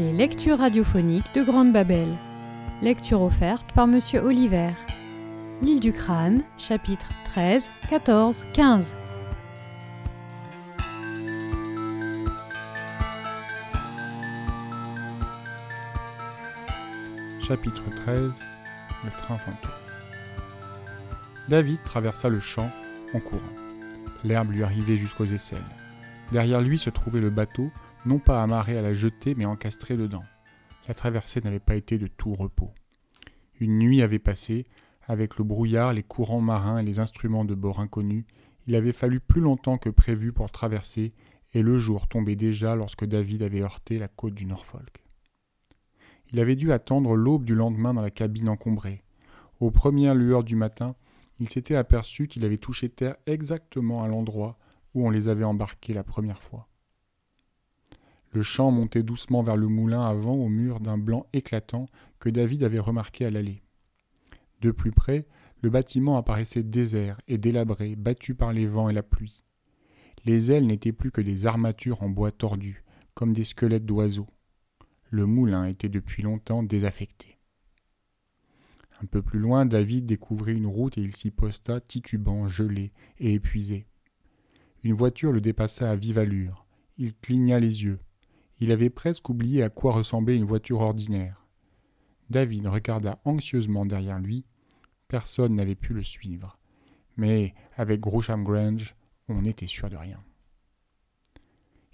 Les lectures radiophoniques de Grande Babel. Lecture offerte par Monsieur Oliver. L'île du crâne, chapitres 13, 14, 15. Chapitre 13 Le train fantôme. David traversa le champ en courant. L'herbe lui arrivait jusqu'aux aisselles. Derrière lui se trouvait le bateau, non pas amarré à la jetée, mais encastré dedans. La traversée n'avait pas été de tout repos. Une nuit avait passé, avec le brouillard, les courants marins et les instruments de bord inconnus, il avait fallu plus longtemps que prévu pour traverser, et le jour tombait déjà lorsque David avait heurté la côte du Norfolk. Il avait dû attendre l'aube du lendemain dans la cabine encombrée. Aux premières lueurs du matin, il s'était aperçu qu'il avait touché terre exactement à l'endroit où on les avait embarqués la première fois. Le champ montait doucement vers le moulin avant au mur d'un blanc éclatant que David avait remarqué à l'allée. De plus près, le bâtiment apparaissait désert et délabré, battu par les vents et la pluie. Les ailes n'étaient plus que des armatures en bois tordu, comme des squelettes d'oiseaux. Le moulin était depuis longtemps désaffecté. Un peu plus loin, David découvrit une route et il s'y posta, titubant, gelé et épuisé. Une voiture le dépassa à vive allure. Il cligna les yeux. Il avait presque oublié à quoi ressemblait une voiture ordinaire. David regarda anxieusement derrière lui. Personne n'avait pu le suivre. Mais avec Grosham Grange, on n'était sûr de rien.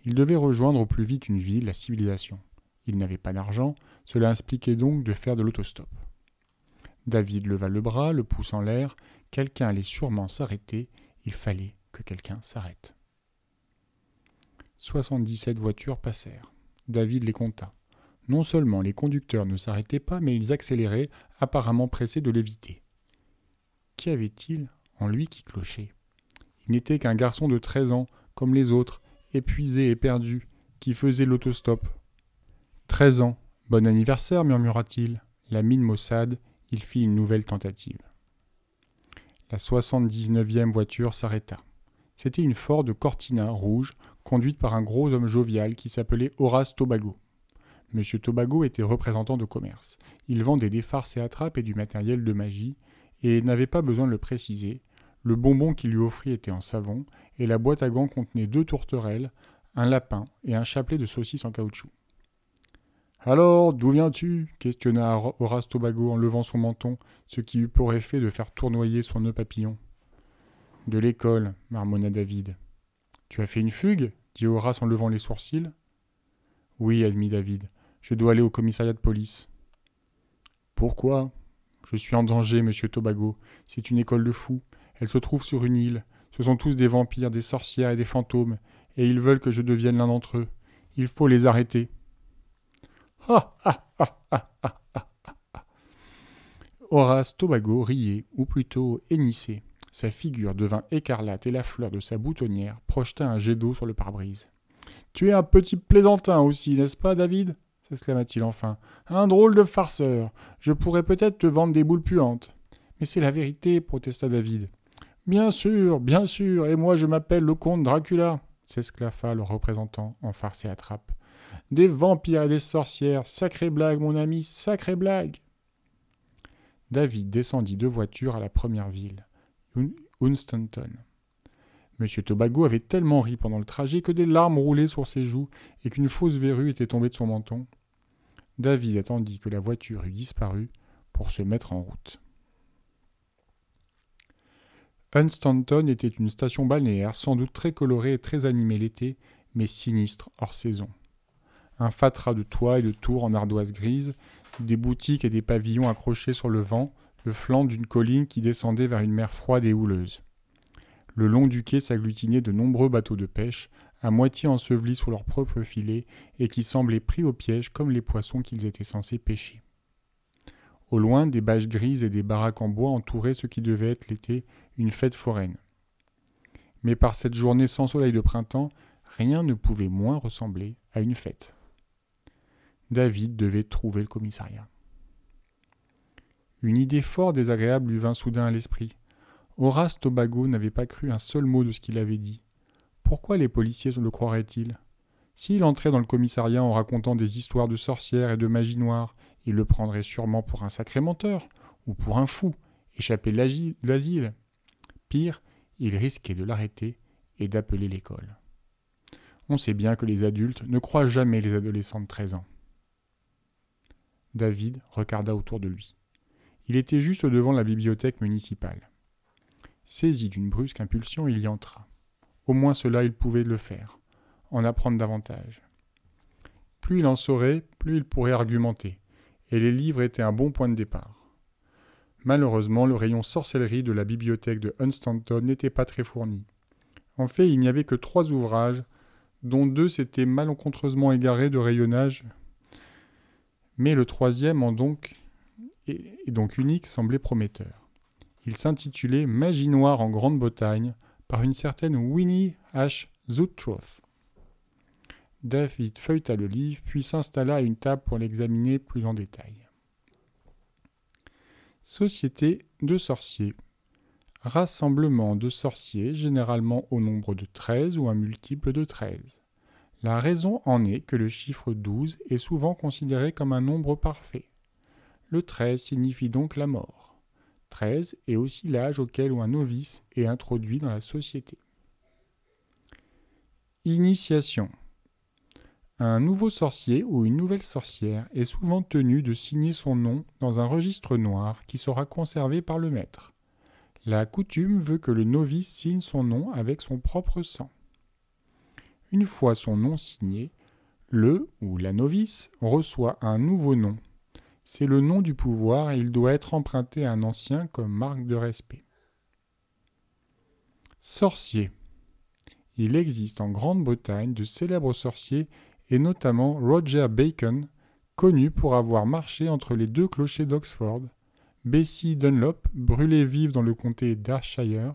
Il devait rejoindre au plus vite une ville, la civilisation. Il n'avait pas d'argent, cela expliquait donc de faire de l'autostop. David leva le bras, le pouce en l'air. Quelqu'un allait sûrement s'arrêter. Il fallait que quelqu'un s'arrête. 77 voitures passèrent. David les compta. Non seulement les conducteurs ne s'arrêtaient pas, mais ils accéléraient, apparemment pressés de l'éviter. Qu'y avait-il en lui qui clochait? Il n'était qu'un garçon de treize ans, comme les autres, épuisé et perdu, qui faisait l'autostop. Treize ans. Bon anniversaire, murmura-t-il. La mine maussade, il fit une nouvelle tentative. La 79e voiture s'arrêta. C'était une Ford Cortina rouge, conduite par un gros homme jovial qui s'appelait Horace Tobago. Monsieur Tobago était représentant de commerce. Il vendait des farces et attrapes et du matériel de magie, et n'avait pas besoin de le préciser. Le bonbon qu'il lui offrit était en savon, et la boîte à gants contenait deux tourterelles, un lapin et un chapelet de saucisses en caoutchouc. Alors, d'où viens-tu? questionna Horace Tobago en levant son menton, ce qui eut pour effet de faire tournoyer son nœud papillon. De l'école, marmonna David. Tu as fait une fugue? dit Horace en levant les sourcils. Oui, admit David. Je dois aller au commissariat de police. Pourquoi? Je suis en danger, monsieur Tobago. C'est une école de fous. Elle se trouve sur une île. Ce sont tous des vampires, des sorcières et des fantômes, et ils veulent que je devienne l'un d'entre eux. Il faut les arrêter. Ah ah ah Horace Tobago riait, ou plutôt hennissait. Sa figure devint écarlate et la fleur de sa boutonnière projeta un jet d'eau sur le pare-brise. Tu es un petit plaisantin aussi, n'est-ce pas, David? s'exclama-t-il enfin. Un drôle de farceur. Je pourrais peut-être te vendre des boules puantes. Mais c'est la vérité, protesta David. Bien sûr, bien sûr, et moi je m'appelle le comte Dracula, s'esclaffa le représentant en farce et attrape. Des vampires et des sorcières, sacrée blague, mon ami, sacrée blague. David descendit de voiture à la première ville. Unstanton. Monsieur Tobago avait tellement ri pendant le trajet que des larmes roulaient sur ses joues et qu'une fausse verrue était tombée de son menton. David attendit que la voiture eût disparu pour se mettre en route. Unstanton était une station balnéaire sans doute très colorée et très animée l'été, mais sinistre hors saison. Un fatras de toits et de tours en ardoise grise, des boutiques et des pavillons accrochés sur le vent, flanc d'une colline qui descendait vers une mer froide et houleuse. Le long du quai s'agglutinaient de nombreux bateaux de pêche, à moitié ensevelis sous leurs propres filets, et qui semblaient pris au piège comme les poissons qu'ils étaient censés pêcher. Au loin, des bâches grises et des baraques en bois entouraient ce qui devait être l'été une fête foraine. Mais par cette journée sans soleil de printemps, rien ne pouvait moins ressembler à une fête. David devait trouver le commissariat. Une idée fort désagréable lui vint soudain à l'esprit. Horace Tobago n'avait pas cru un seul mot de ce qu'il avait dit. Pourquoi les policiers le croiraient-ils? S'il entrait dans le commissariat en racontant des histoires de sorcières et de magie noire, il le prendrait sûrement pour un sacré menteur, ou pour un fou, échappé de l'asile. Pire, il risquait de l'arrêter et d'appeler l'école. On sait bien que les adultes ne croient jamais les adolescents de 13 ans. David regarda autour de lui. Il était juste devant la bibliothèque municipale. Saisi d'une brusque impulsion, il y entra. Au moins cela il pouvait le faire, en apprendre davantage. Plus il en saurait, plus il pourrait argumenter, et les livres étaient un bon point de départ. Malheureusement, le rayon sorcellerie de la bibliothèque de Hunstanton n'était pas très fourni. En fait, il n'y avait que trois ouvrages, dont deux s'étaient malencontreusement égarés de rayonnage, mais le troisième, en donc, et donc unique, semblait prometteur. Il s'intitulait Magie noire en Grande-Bretagne par une certaine Winnie H. Zutroth. David feuilleta le livre, puis s'installa à une table pour l'examiner plus en détail. Société de sorciers. Rassemblement de sorciers, généralement au nombre de 13 ou un multiple de 13. La raison en est que le chiffre 12 est souvent considéré comme un nombre parfait. Le 13 signifie donc la mort. 13 est aussi l'âge auquel un novice est introduit dans la société. Initiation. Un nouveau sorcier ou une nouvelle sorcière est souvent tenu de signer son nom dans un registre noir qui sera conservé par le maître. La coutume veut que le novice signe son nom avec son propre sang. Une fois son nom signé, le ou la novice reçoit un nouveau nom c'est le nom du pouvoir et il doit être emprunté à un ancien comme marque de respect. Sorcier. Il existe en Grande-Bretagne de célèbres sorciers et notamment Roger Bacon, connu pour avoir marché entre les deux clochers d'Oxford, Bessie Dunlop, brûlée vive dans le comté d'Ayrshire,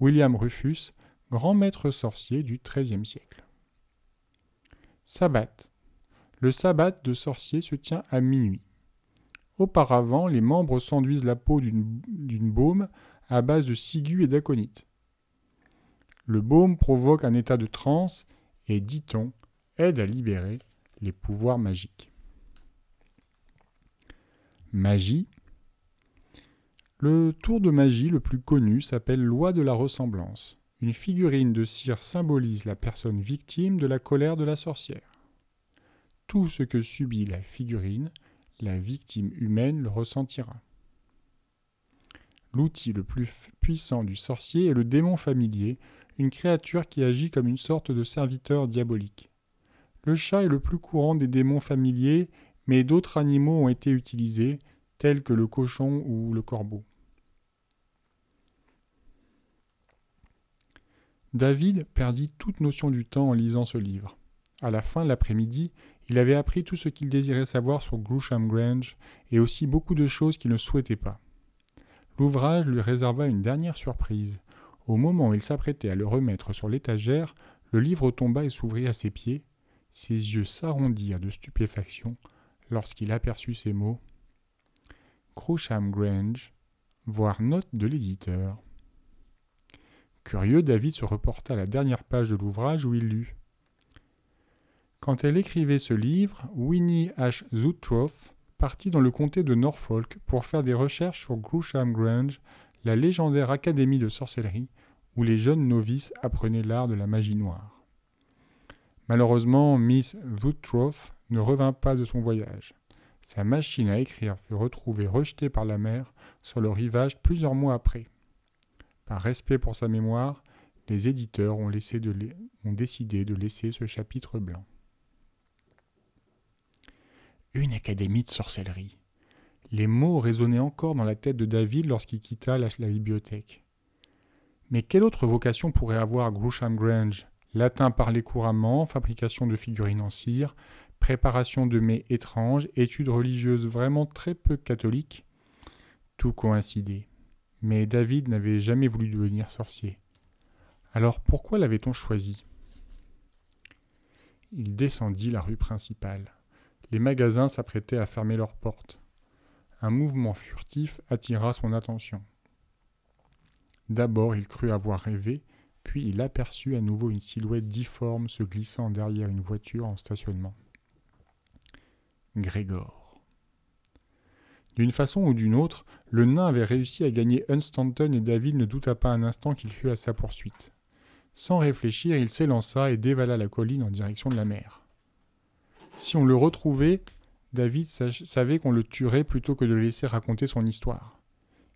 William Rufus, grand maître sorcier du XIIIe siècle. Sabbat. Le sabbat de sorcier se tient à minuit. Auparavant, les membres s'enduisent la peau d'une baume à base de ciguë et d'aconite. Le baume provoque un état de transe et, dit-on, aide à libérer les pouvoirs magiques. Magie. Le tour de magie le plus connu s'appelle loi de la ressemblance. Une figurine de cire symbolise la personne victime de la colère de la sorcière. Tout ce que subit la figurine la victime humaine le ressentira. L'outil le plus puissant du sorcier est le démon familier, une créature qui agit comme une sorte de serviteur diabolique. Le chat est le plus courant des démons familiers, mais d'autres animaux ont été utilisés, tels que le cochon ou le corbeau. David perdit toute notion du temps en lisant ce livre. À la fin de l'après-midi, il avait appris tout ce qu'il désirait savoir sur Groucham Grange et aussi beaucoup de choses qu'il ne souhaitait pas. L'ouvrage lui réserva une dernière surprise. Au moment où il s'apprêtait à le remettre sur l'étagère, le livre tomba et s'ouvrit à ses pieds. Ses yeux s'arrondirent de stupéfaction lorsqu'il aperçut ces mots Croucham Grange, voire note de l'éditeur. Curieux, David se reporta à la dernière page de l'ouvrage où il lut quand elle écrivait ce livre, Winnie H. Zutroth partit dans le comté de Norfolk pour faire des recherches sur Groucham Grange, la légendaire académie de sorcellerie où les jeunes novices apprenaient l'art de la magie noire. Malheureusement, Miss Zutroth ne revint pas de son voyage. Sa machine à écrire fut retrouvée rejetée par la mer sur le rivage plusieurs mois après. Par respect pour sa mémoire, les éditeurs ont décidé de laisser ce chapitre blanc. Une académie de sorcellerie. Les mots résonnaient encore dans la tête de David lorsqu'il quitta la, bibliothèque. Mais quelle autre vocation pourrait avoir Groucham Grange? Latin parlé couramment, fabrication de figurines en cire, préparation de mets étranges, études religieuses vraiment très peu catholiques? Tout coïncidait. Mais David n'avait jamais voulu devenir sorcier. Alors pourquoi l'avait-on choisi? Il descendit la rue principale. Les magasins s'apprêtaient à fermer leurs portes. Un mouvement furtif attira son attention. D'abord il crut avoir rêvé, Puis il aperçut à nouveau une silhouette difforme se glissant derrière une voiture en stationnement. Grégor. D'une façon ou d'une autre, le nain avait réussi à gagner Unstanton et David ne douta pas un instant qu'il fût à sa poursuite. Sans réfléchir, il s'élança et dévala la colline en direction de la mer. Si on le retrouvait, David savait qu'on le tuerait plutôt que de le laisser raconter son histoire.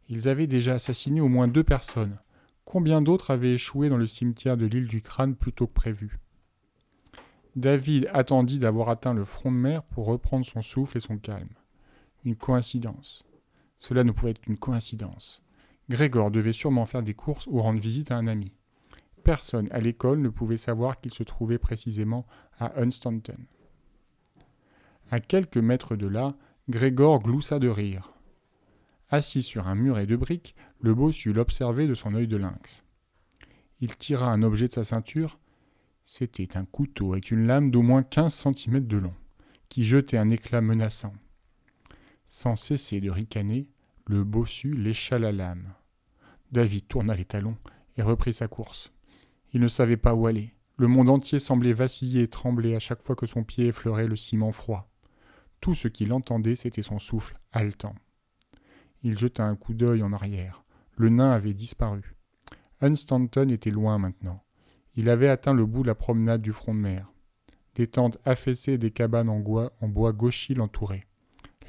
Ils avaient déjà assassiné au moins deux personnes. Combien d'autres avaient échoué dans le cimetière de l'île du Crâne plutôt que prévu? David attendit d'avoir atteint le front de mer pour reprendre son souffle et son calme. Une coïncidence. Cela ne pouvait être qu'une coïncidence. Grégor devait sûrement faire des courses ou rendre visite à un ami. Personne à l'école ne pouvait savoir qu'il se trouvait précisément à Unstanton. À quelques mètres de là, Grégor gloussa de rire. Assis sur un muret de briques, le bossu l'observait de son œil de lynx. Il tira un objet de sa ceinture. C'était un couteau avec une lame d'au moins quinze centimètres de long, qui jetait un éclat menaçant. Sans cesser de ricaner, le bossu lécha la lame. David tourna les talons et reprit sa course. Il ne savait pas où aller. Le monde entier semblait vaciller et trembler à chaque fois que son pied effleurait le ciment froid. Tout ce qu'il entendait, c'était son souffle haletant. Il jeta un coup d'œil en arrière. Le nain avait disparu. Unstanton était loin maintenant. Il avait atteint le bout de la promenade du front de mer. Des tentes affaissées et des cabanes en bois, en bois gauchy l'entouraient.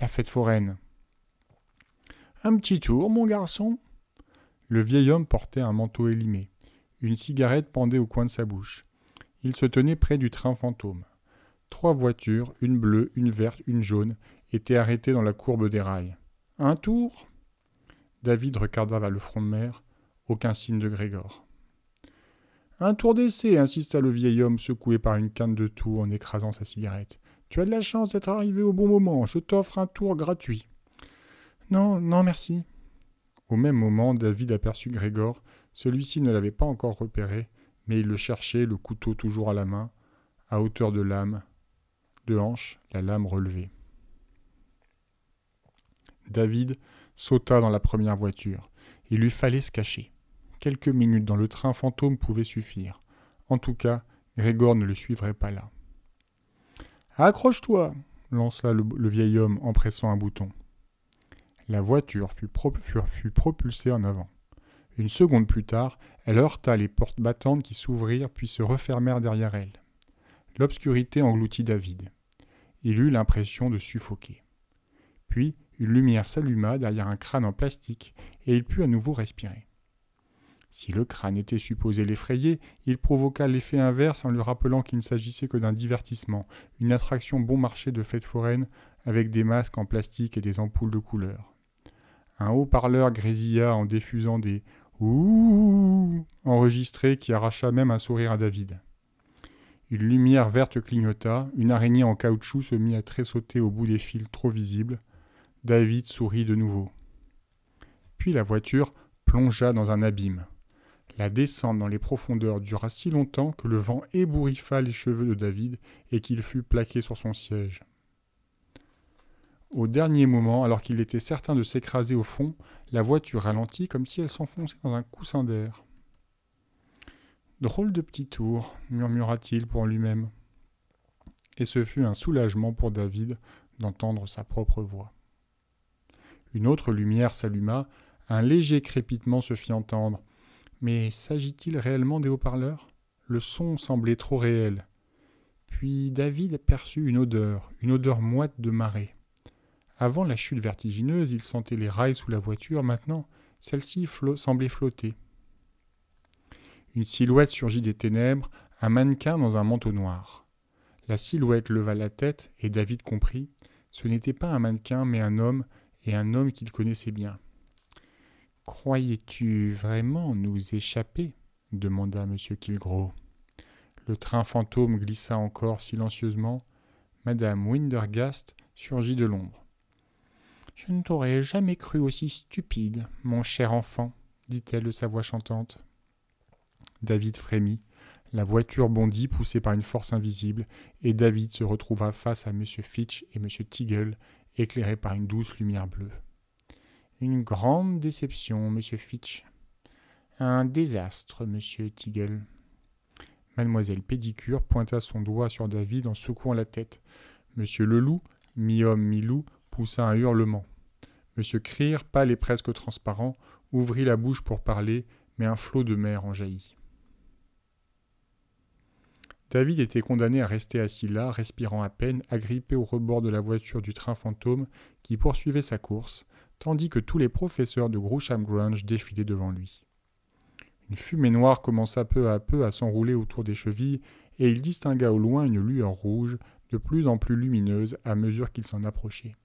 La fête foraine. Un petit tour, mon garçon Le vieil homme portait un manteau élimé. Une cigarette pendait au coin de sa bouche. Il se tenait près du train fantôme. Trois voitures, une bleue, une verte, une jaune, étaient arrêtées dans la courbe des rails. Un tour? David regarda vers le front de mer. Aucun signe de Grégor. Un tour d'essai, insista le vieil homme secoué par une canne de tour en écrasant sa cigarette. Tu as de la chance d'être arrivé au bon moment. Je t'offre un tour gratuit. Non, non, merci. Au même moment, David aperçut Grégor. Celui-ci ne l'avait pas encore repéré, mais il le cherchait, le couteau toujours à la main, à hauteur de lame, de hanche, la lame relevée. David sauta dans la première voiture. Il lui fallait se cacher. Quelques minutes dans le train fantôme pouvaient suffire. En tout cas, Grégor ne le suivrait pas là. Accroche-toi lança le, vieil homme en pressant un bouton. La voiture fut, fut propulsée en avant. Une seconde plus tard, elle heurta les portes battantes qui s'ouvrirent puis se refermèrent derrière elle. L'obscurité engloutit David. Il eut l'impression de suffoquer. Puis, une lumière s'alluma derrière un crâne en plastique, et il put à nouveau respirer. Si le crâne était supposé l'effrayer, il provoqua l'effet inverse en lui rappelant qu'il ne s'agissait que d'un divertissement, une attraction bon marché de fête foraine avec des masques en plastique et des ampoules de couleur. Un haut-parleur grésilla en diffusant des ouh enregistrés qui arracha même un sourire à David. Une lumière verte clignota, une araignée en caoutchouc se mit à tressauter au bout des fils trop visibles, David sourit de nouveau. Puis la voiture plongea dans un abîme. La descente dans les profondeurs dura si longtemps que le vent ébouriffa les cheveux de David et qu'il fut plaqué sur son siège. Au dernier moment, alors qu'il était certain de s'écraser au fond, la voiture ralentit comme si elle s'enfonçait dans un coussin d'air. Drôle de petit tour, murmura-t-il pour lui-même. Et ce fut un soulagement pour David d'entendre sa propre voix. Une autre lumière s'alluma, un léger crépitement se fit entendre. Mais s'agit-il réellement des haut-parleurs? Le son semblait trop réel. Puis David aperçut une odeur, une odeur moite de marée. Avant la chute vertigineuse, il sentait les rails sous la voiture, maintenant celle-ci semblait flotter. Une silhouette surgit des ténèbres, un mannequin dans un manteau noir. La silhouette leva la tête et David comprit. Ce n'était pas un mannequin, mais un homme et un homme qu'il connaissait bien. Croyais-tu vraiment nous échapper? demanda M. Kilgro. Le train fantôme glissa encore silencieusement. Madame Windergast surgit de l'ombre. Je ne t'aurais jamais cru aussi stupide, mon cher enfant, dit-elle de sa voix chantante. David frémit. La voiture bondit, poussée par une force invisible, et David se retrouva face à M. Fitch et M. Tiggle éclairé par une douce lumière bleue. Une grande déception, monsieur Fitch. Un désastre, monsieur Tiggle. Mademoiselle Pédicure pointa son doigt sur David en secouant la tête. Monsieur Leloup, mi-homme, mi-loup, poussa un hurlement. Monsieur Crier, pâle et presque transparent, ouvrit la bouche pour parler, mais un flot de mer en jaillit. David était condamné à rester assis là, respirant à peine, agrippé au rebord de la voiture du train fantôme qui poursuivait sa course, tandis que tous les professeurs de Groucham Grange défilaient devant lui. Une fumée noire commença peu à peu à s'enrouler autour des chevilles, et il distingua au loin une lueur rouge, de plus en plus lumineuse à mesure qu'il s'en approchait.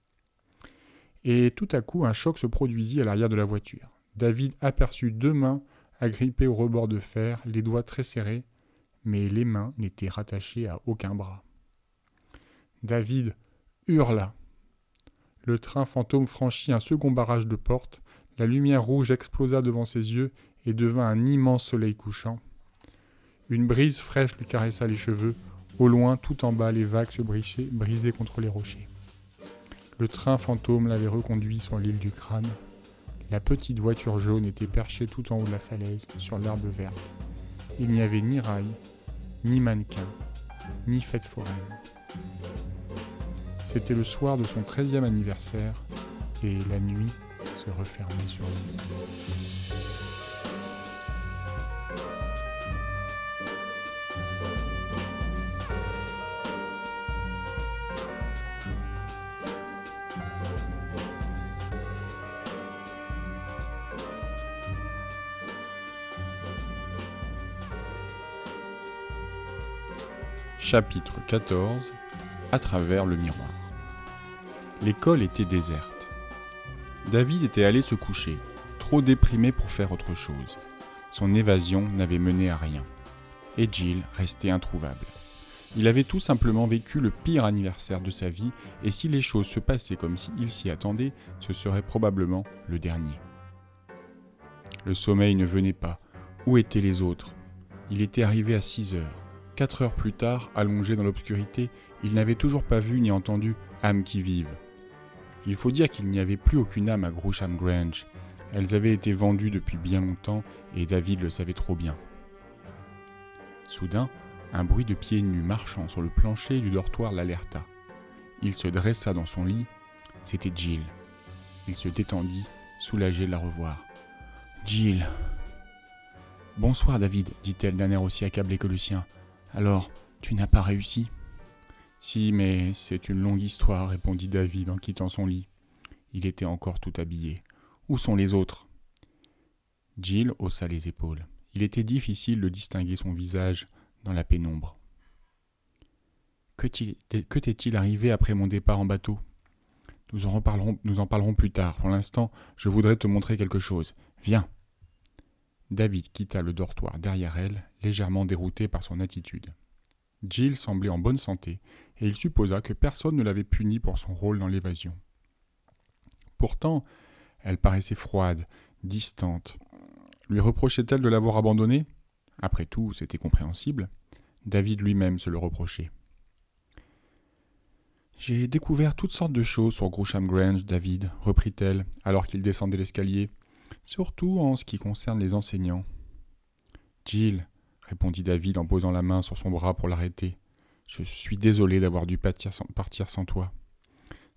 Et tout à coup un choc se produisit à l'arrière de la voiture. David aperçut deux mains agrippées au rebord de fer, les doigts très serrés, mais les mains n'étaient rattachées à aucun bras. David hurla. Le train fantôme franchit un second barrage de porte, la lumière rouge explosa devant ses yeux et devint un immense soleil couchant. Une brise fraîche lui caressa les cheveux, au loin, tout en bas, les vagues se brisaient, contre les rochers. Le train fantôme l'avait reconduit sur l'île du crâne. La petite voiture jaune était perchée tout en haut de la falaise, sur l'herbe verte. Il n'y avait ni rail, ni mannequin, ni fête foraine. C'était le soir de son treizième anniversaire, et la nuit se refermait sur lui. Chapitre 14 À travers le miroir. L'école était déserte. David était allé se coucher, trop déprimé pour faire autre chose. Son évasion n'avait mené à rien. Et Jill restait introuvable. Il avait tout simplement vécu le pire anniversaire de sa vie, et si les choses se passaient comme s'il s'y attendait, ce serait probablement le dernier. Le sommeil ne venait pas. Où étaient les autres? Il était arrivé à 6 heures. Quatre heures plus tard, allongé dans l'obscurité, il n'avait toujours pas vu ni entendu âme qui vive. Il faut dire qu'il n'y avait plus aucune âme à Groucham Grange. Elles avaient été vendues depuis bien longtemps et David le savait trop bien. Soudain, un bruit de pieds nus marchant sur le plancher du dortoir l'alerta. Il se dressa dans son lit. C'était Jill. Il se détendit, soulagé de la revoir. Jill. Bonsoir, David, dit-elle d'un air aussi accablé que le sien. Alors, tu n'as pas réussi? Si, mais c'est une longue histoire, répondit David en quittant son lit. Il était encore tout habillé. Où sont les autres? Jill haussa les épaules. Il était difficile de distinguer son visage dans la pénombre. Que t'est-il arrivé après mon départ en bateau? Nous en, reparlerons, nous en parlerons plus tard. Pour l'instant, je voudrais te montrer quelque chose. Viens. David quitta le dortoir derrière elle, légèrement dérouté par son attitude. Jill semblait en bonne santé, et il supposa que personne ne l'avait punie pour son rôle dans l'évasion. Pourtant, elle paraissait froide, distante. Lui reprochait-elle de l'avoir abandonné Après tout, c'était compréhensible. David lui-même se le reprochait. J'ai découvert toutes sortes de choses sur Groucham Grange, David, reprit-elle, alors qu'il descendait l'escalier surtout en ce qui concerne les enseignants. Jill, répondit David en posant la main sur son bras pour l'arrêter, je suis désolé d'avoir dû partir sans, toi.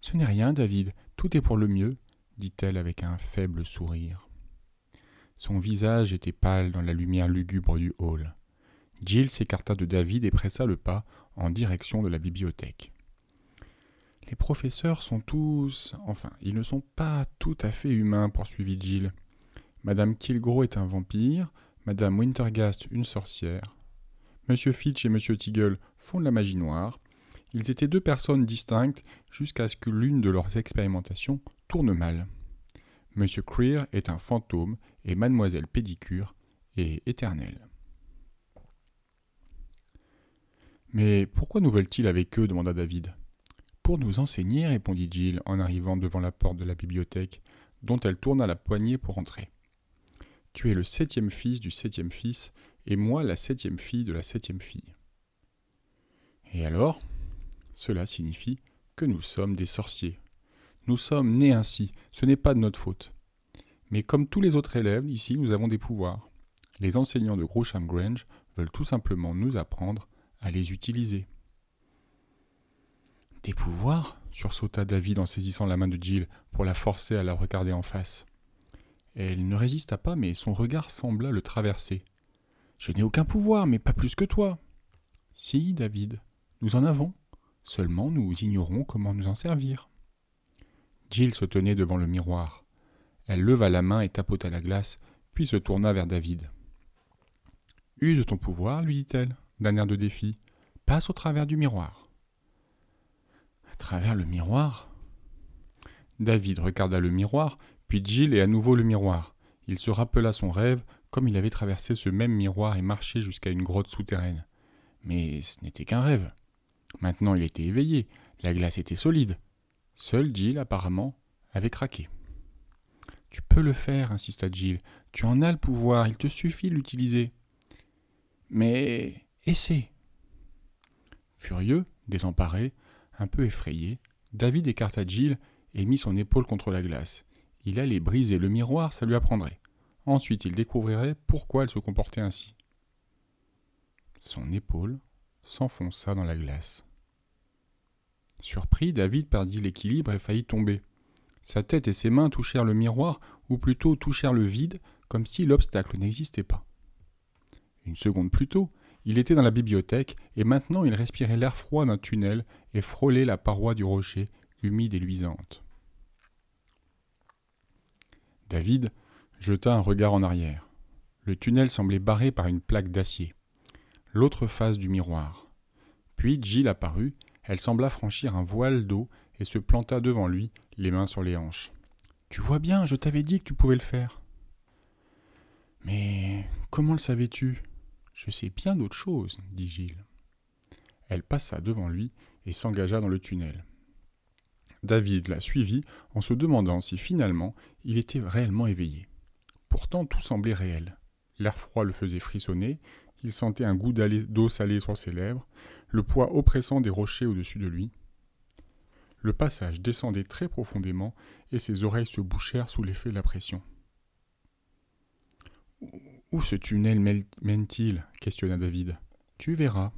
Ce n'est rien, David, tout est pour le mieux, dit-elle avec un faible sourire. Son visage était pâle dans la lumière lugubre du hall. Jill s'écarta de David et pressa le pas en direction de la bibliothèque. Les professeurs sont tous. Enfin, ils ne sont pas tout à fait humains, poursuivit Jill. Madame Kilgro est un vampire, Madame Wintergast une sorcière. Monsieur Fitch et Monsieur Tiggle font de la magie noire. Ils étaient deux personnes distinctes jusqu'à ce que l'une de leurs expérimentations tourne mal. Monsieur Creer est un fantôme et Mademoiselle Pédicure est éternelle. Mais pourquoi nous veulent-ils avec eux demanda David. Pour nous enseigner, répondit Jill en arrivant devant la porte de la bibliothèque, dont elle tourna la poignée pour entrer. Tu es le septième fils du septième fils, et moi la septième fille de la septième fille. Et alors Cela signifie que nous sommes des sorciers. Nous sommes nés ainsi, ce n'est pas de notre faute. Mais comme tous les autres élèves, ici nous avons des pouvoirs. Les enseignants de Grosham Grange veulent tout simplement nous apprendre à les utiliser. Des pouvoirs? sursauta David en saisissant la main de Jill pour la forcer à la regarder en face. Elle ne résista pas, mais son regard sembla le traverser. Je n'ai aucun pouvoir, mais pas plus que toi. Si, David, nous en avons. Seulement nous ignorons comment nous en servir. Jill se tenait devant le miroir. Elle leva la main et tapota la glace, puis se tourna vers David. Use ton pouvoir, lui dit-elle, d'un air de défi. Passe au travers du miroir. À travers le miroir? David regarda le miroir, puis Jill et à nouveau le miroir. Il se rappela son rêve, comme il avait traversé ce même miroir et marché jusqu'à une grotte souterraine. Mais ce n'était qu'un rêve. Maintenant il était éveillé, la glace était solide. Seul Jill, apparemment, avait craqué. Tu peux le faire, insista Jill. Tu en as le pouvoir, il te suffit de l'utiliser. Mais essaie. Furieux, désemparé, un peu effrayé, David écarta Jill et mit son épaule contre la glace. Il allait briser le miroir, ça lui apprendrait. Ensuite, il découvrirait pourquoi elle se comportait ainsi. Son épaule s'enfonça dans la glace. Surpris, David perdit l'équilibre et faillit tomber. Sa tête et ses mains touchèrent le miroir, ou plutôt touchèrent le vide, comme si l'obstacle n'existait pas. Une seconde plus tôt, il était dans la bibliothèque, et maintenant il respirait l'air froid d'un tunnel et frôlait la paroi du rocher, humide et luisante. David jeta un regard en arrière. Le tunnel semblait barré par une plaque d'acier. L'autre face du miroir. Puis Jill apparut, elle sembla franchir un voile d'eau et se planta devant lui, les mains sur les hanches. Tu vois bien, je t'avais dit que tu pouvais le faire. Mais comment le savais-tu Je sais bien d'autres choses, dit Gilles. Elle passa devant lui et s'engagea dans le tunnel. David la suivit en se demandant si finalement il était réellement éveillé. Pourtant tout semblait réel. L'air froid le faisait frissonner, il sentait un goût d'eau salée sur ses lèvres, le poids oppressant des rochers au-dessus de lui. Le passage descendait très profondément et ses oreilles se bouchèrent sous l'effet de la pression. Où ce tunnel mène-t-il questionna David. Tu verras.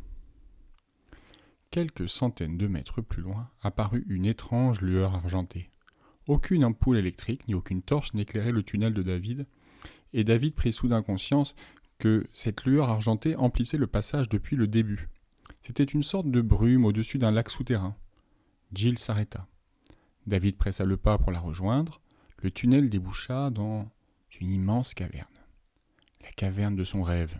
Quelques centaines de mètres plus loin apparut une étrange lueur argentée. Aucune ampoule électrique ni aucune torche n'éclairait le tunnel de David, et David prit soudain conscience que cette lueur argentée emplissait le passage depuis le début. C'était une sorte de brume au-dessus d'un lac souterrain. Jill s'arrêta. David pressa le pas pour la rejoindre. Le tunnel déboucha dans une immense caverne. La caverne de son rêve.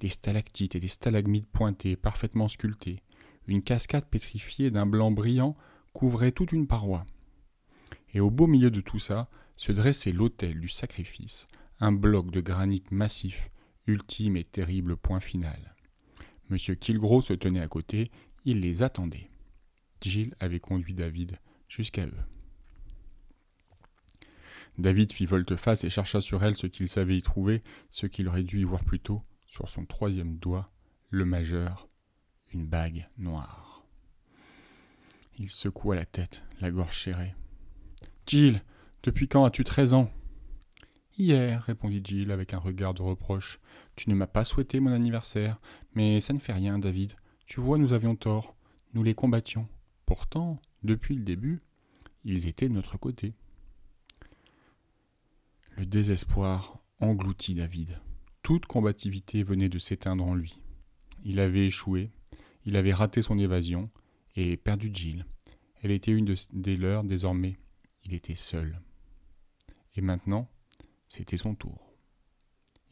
Des stalactites et des stalagmites pointées, parfaitement sculptées. Une cascade pétrifiée d'un blanc brillant couvrait toute une paroi. Et au beau milieu de tout ça se dressait l'autel du sacrifice, un bloc de granit massif, ultime et terrible point final. M. Kilgro se tenait à côté, il les attendait. Jill avait conduit David jusqu'à eux. David fit volte-face et chercha sur elle ce qu'il savait y trouver, ce qu'il aurait dû y voir plus tôt, sur son troisième doigt, le majeur, une bague noire. Il secoua la tête, la gorge serrée. Jill, depuis quand as-tu treize ans? Hier, répondit Jill avec un regard de reproche. Tu ne m'as pas souhaité mon anniversaire, mais ça ne fait rien, David. Tu vois, nous avions tort. Nous les combattions. Pourtant, depuis le début, ils étaient de notre côté. Le désespoir engloutit David. Toute combativité venait de s'éteindre en lui. Il avait échoué, il avait raté son évasion et perdu Jill. Elle était une des leurs désormais. Il était seul. Et maintenant, c'était son tour.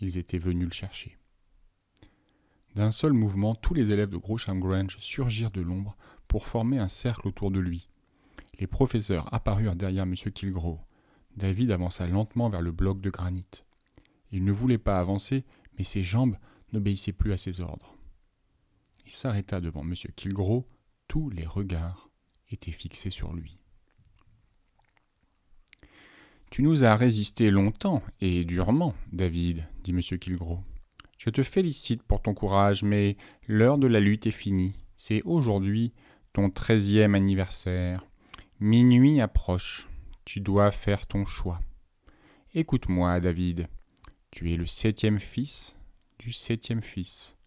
Ils étaient venus le chercher. D'un seul mouvement, tous les élèves de Grosham Grange surgirent de l'ombre pour former un cercle autour de lui. Les professeurs apparurent derrière M. Kilgro. David avança lentement vers le bloc de granit. Il ne voulait pas avancer, mais ses jambes n'obéissaient plus à ses ordres. S'arrêta devant M. Kilgro, tous les regards étaient fixés sur lui. Tu nous as résisté longtemps et durement, David, dit M. Kilgro. Je te félicite pour ton courage, mais l'heure de la lutte est finie. C'est aujourd'hui ton treizième anniversaire. Minuit approche. Tu dois faire ton choix. Écoute-moi, David. Tu es le septième fils du septième fils.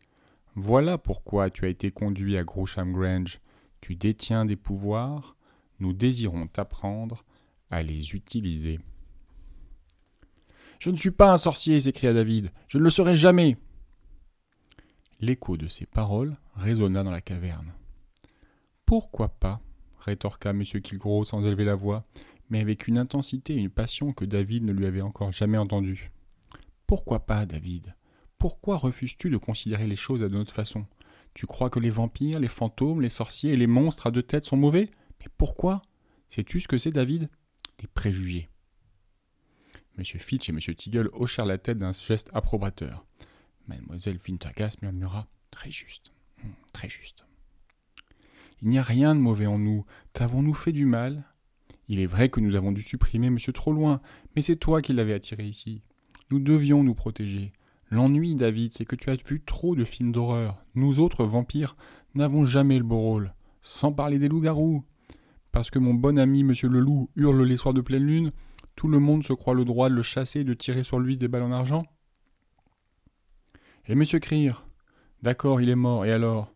Voilà pourquoi tu as été conduit à Groucham Grange. Tu détiens des pouvoirs, nous désirons t'apprendre à les utiliser. Je ne suis pas un sorcier, s'écria David. Je ne le serai jamais. L'écho de ces paroles résonna dans la caverne. Pourquoi pas rétorqua M. Kilgro sans élever la voix, mais avec une intensité et une passion que David ne lui avait encore jamais entendues. Pourquoi pas, David? Pourquoi refuses-tu de considérer les choses à de notre façon? Tu crois que les vampires, les fantômes, les sorciers et les monstres à deux têtes sont mauvais? Mais pourquoi? Sais-tu ce que c'est, David? Des préjugés. M. Fitch et M. Tiggle hochèrent la tête d'un geste approbateur. Mademoiselle Fintergas murmura Très juste, hum, très juste. Il n'y a rien de mauvais en nous. T'avons-nous fait du mal? Il est vrai que nous avons dû supprimer Monsieur trop loin, mais c'est toi qui l'avais attiré ici. Nous devions nous protéger. L'ennui, David, c'est que tu as vu trop de films d'horreur. Nous autres vampires n'avons jamais le beau rôle. Sans parler des loups-garous. Parce que mon bon ami Monsieur le Loup hurle les soirs de pleine lune, tout le monde se croit le droit de le chasser et de tirer sur lui des balles en argent Et Monsieur Krier D'accord, il est mort, et alors?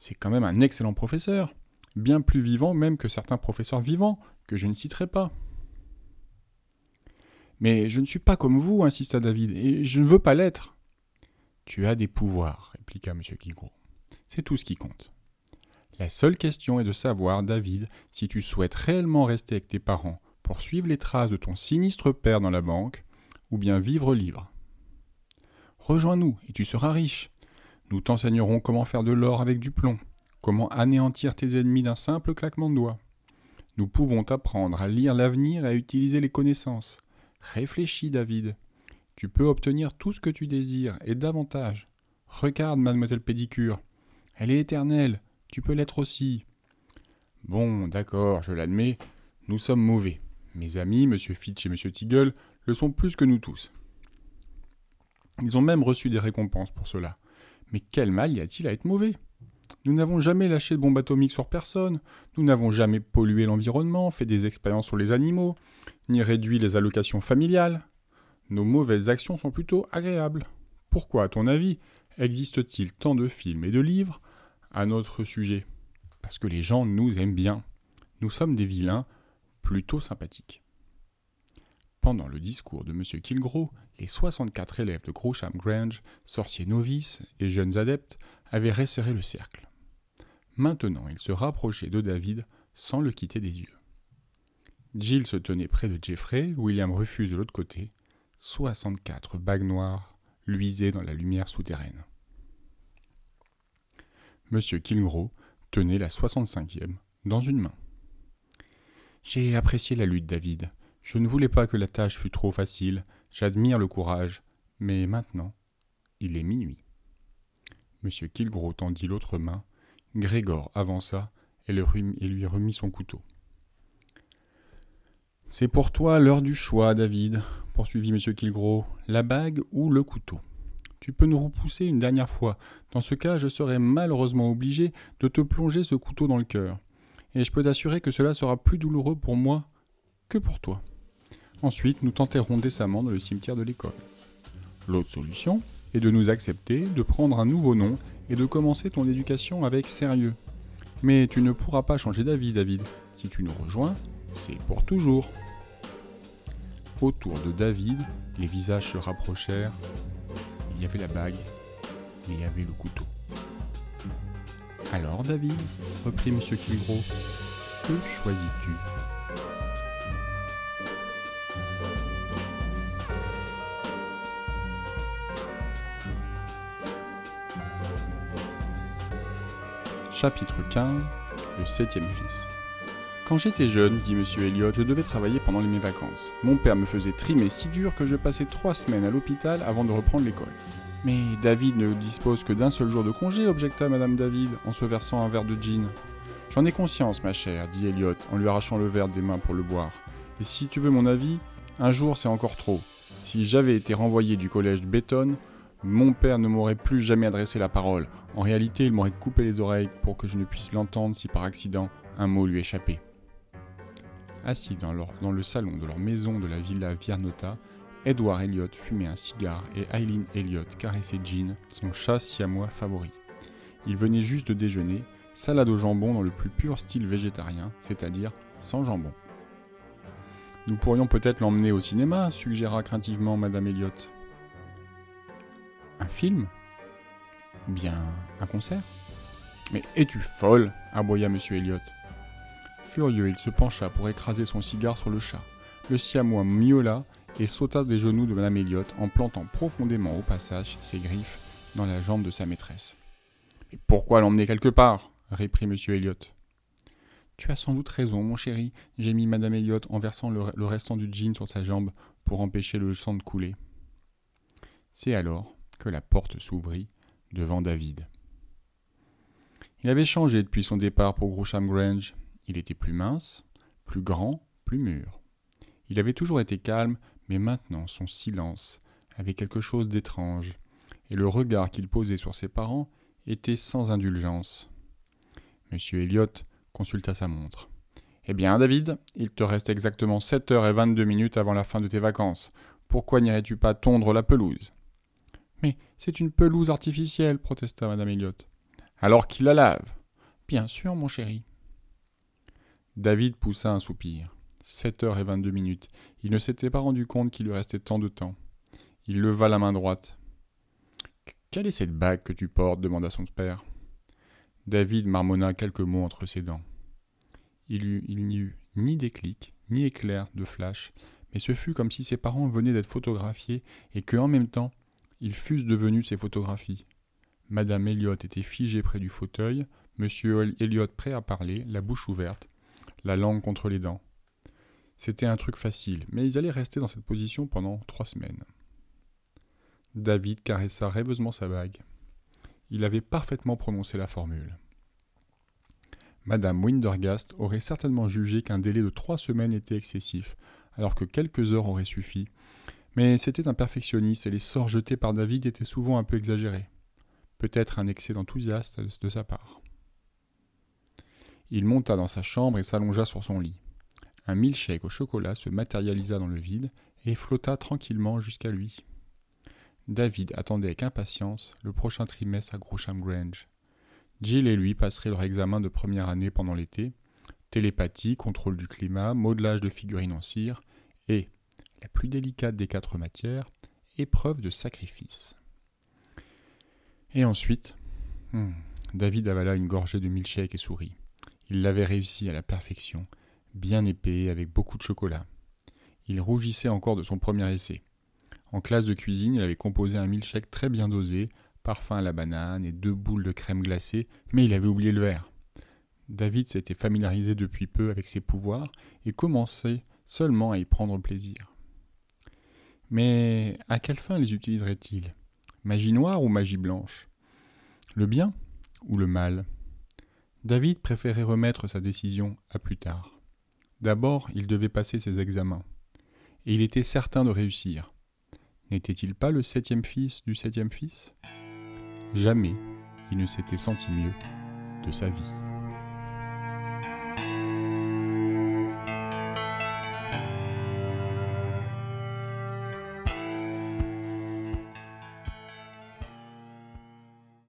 C'est quand même un excellent professeur, bien plus vivant même que certains professeurs vivants, que je ne citerai pas. Mais je ne suis pas comme vous, insista David, et je ne veux pas l'être. Tu as des pouvoirs, répliqua M. Kilgore. C'est tout ce qui compte. La seule question est de savoir, David, si tu souhaites réellement rester avec tes parents pour suivre les traces de ton sinistre père dans la banque, ou bien vivre libre. Rejoins-nous et tu seras riche. Nous t'enseignerons comment faire de l'or avec du plomb, comment anéantir tes ennemis d'un simple claquement de doigts. Nous pouvons t'apprendre à lire l'avenir et à utiliser les connaissances. Réfléchis, David. Tu peux obtenir tout ce que tu désires, et davantage. Regarde, mademoiselle Pédicure. Elle est éternelle, tu peux l'être aussi. Bon, d'accord, je l'admets, nous sommes mauvais. Mes amis, M. Fitch et M. Tiggle, le sont plus que nous tous. Ils ont même reçu des récompenses pour cela. Mais quel mal y a-t-il à être mauvais? Nous n'avons jamais lâché de bombes atomiques sur personne, nous n'avons jamais pollué l'environnement, fait des expériences sur les animaux, ni réduit les allocations familiales. Nos mauvaises actions sont plutôt agréables. Pourquoi, à ton avis, existe-t-il tant de films et de livres? À notre sujet Parce que les gens nous aiment bien. Nous sommes des vilains plutôt sympathiques. Pendant le discours de M. Kilgro, les 64 élèves de Groucham Grange, sorciers novices et jeunes adeptes, avaient resserré le cercle. Maintenant, ils se rapprochaient de David sans le quitter des yeux. Jill se tenait près de Jeffrey, William refuse de l'autre côté. 64 bagues noires luisaient dans la lumière souterraine. M. Kilgro tenait la 65e dans une main. J'ai apprécié la lutte, David. Je ne voulais pas que la tâche fût trop facile. J'admire le courage. Mais maintenant, il est minuit. Monsieur Kilgro tendit l'autre main. Grégor avança et, lui remit son couteau. C'est pour toi l'heure du choix, David, poursuivit Monsieur Kilgro. La bague ou le couteau? Tu peux nous repousser une dernière fois. Dans ce cas, je serai malheureusement obligé de te plonger ce couteau dans le cœur et je peux t'assurer que cela sera plus douloureux pour moi que pour toi. Ensuite, nous t'enterrons décemment dans le cimetière de l'école. L'autre solution est de nous accepter, de prendre un nouveau nom et de commencer ton éducation avec sérieux. Mais tu ne pourras pas changer d'avis, David. Si tu nous rejoins, c'est pour toujours. Autour de David, les visages se rapprochèrent. Il y avait la bague, et il y avait le couteau. Alors, David, reprit M. Kilgro, que choisis-tu? Chapitre 15 Le septième fils Quand j'étais jeune, dit M. Elliot, je devais travailler pendant mes vacances. Mon père me faisait trimer si dur que je passais trois semaines à l'hôpital avant de reprendre l'école. Mais David ne dispose que d'un seul jour de congé, objecta Madame David en se versant un verre de gin. J'en ai conscience, ma chère, dit Elliot en lui arrachant le verre des mains pour le boire. Et si tu veux mon avis, un jour c'est encore trop. Si j'avais été renvoyé du collège de Béton, mon père ne m'aurait plus jamais adressé la parole. En réalité, il m'aurait coupé les oreilles pour que je ne puisse l'entendre si par accident un mot lui échappait. Assis dans, le salon de leur maison de la villa Viernota, Edward Elliot fumait un cigare et Eileen Elliot caressait Jean, son chat siamois favori. Il venait juste de déjeuner, salade au jambon dans le plus pur style végétarien, c'est-à-dire sans jambon. Nous pourrions peut-être l'emmener au cinéma, suggéra craintivement Madame Elliot. Un film? Ou bien un concert? Mais es-tu folle? aboya M. Elliot. Furieux, il se pencha pour écraser son cigare sur le chat. Le siamois miaula et sauta des genoux de Madame Elliot en plantant profondément au passage ses griffes dans la jambe de sa maîtresse. Mais pourquoi l'emmener quelque part? réprit M. Elliot. Tu as sans doute raison, mon chéri, gémit Madame Elliot en versant le, restant du jean sur sa jambe pour empêcher le sang de couler. C'est alors que la porte s'ouvrit devant David. Il avait changé depuis son départ pour Grosham Grange. Il était plus mince, plus grand, plus mûr. Il avait toujours été calme, mais maintenant son silence avait quelque chose d'étrange, et le regard qu'il posait sur ses parents était sans indulgence. Monsieur Elliot consulta sa montre. Eh bien, David, il te reste exactement 7 heures et 22 minutes avant la fin de tes vacances. Pourquoi n'irais-tu pas tondre la pelouse Mais c'est une pelouse artificielle, protesta Madame Elliot. Alors qu'il la lave. Bien sûr, mon chéri. David poussa un soupir. 7 heures et 22 minutes. Il ne s'était pas rendu compte qu'il lui restait tant de temps. Il leva la main droite. Quelle est cette bague que tu portes? demanda son père. David marmonna quelques mots entre ses dents. Il, n'y eut ni déclic, ni éclair de flash, mais ce fut comme si ses parents venaient d'être photographiés et que, en même temps, ils fussent devenus ces photographies. Madame Elliot était figée près du fauteuil, Monsieur Elliot prêt à parler, la bouche ouverte, la langue contre les dents. C'était un truc facile, mais ils allaient rester dans cette position pendant trois semaines. David caressa rêveusement sa bague il avait parfaitement prononcé la formule. Madame Windergast aurait certainement jugé qu'un délai de trois semaines était excessif, alors que quelques heures auraient suffi. Mais c'était un perfectionniste et les sorts jetés par David étaient souvent un peu exagérés. Peut-être un excès d'enthousiasme de sa part. Il monta dans sa chambre et s'allongea sur son lit. Un milkshake au chocolat se matérialisa dans le vide et flotta tranquillement jusqu'à lui. David attendait avec impatience le prochain trimestre à Grosham Grange. Jill et lui passeraient leur examen de première année pendant l'été, télépathie, contrôle du climat, modelage de figurines en cire, et, la plus délicate des quatre matières, épreuve de sacrifice. Et ensuite, hmm, David avala une gorgée de milkshake et sourit. Il l'avait réussi à la perfection, bien épais, avec beaucoup de chocolat. Il rougissait encore de son premier essai. En classe de cuisine, il avait composé un milkshake très bien dosé, parfum à la banane et deux boules de crème glacée, mais il avait oublié le verre. David s'était familiarisé depuis peu avec ses pouvoirs et commençait seulement à y prendre plaisir. Mais à quelle fin les utiliserait-il? Magie noire ou magie blanche? Le bien ou le mal? David préférait remettre sa décision à plus tard. D'abord, il devait passer ses examens. Et il était certain de réussir. N'était-il pas le septième fils du septième fils? Jamais il ne s'était senti mieux de sa vie.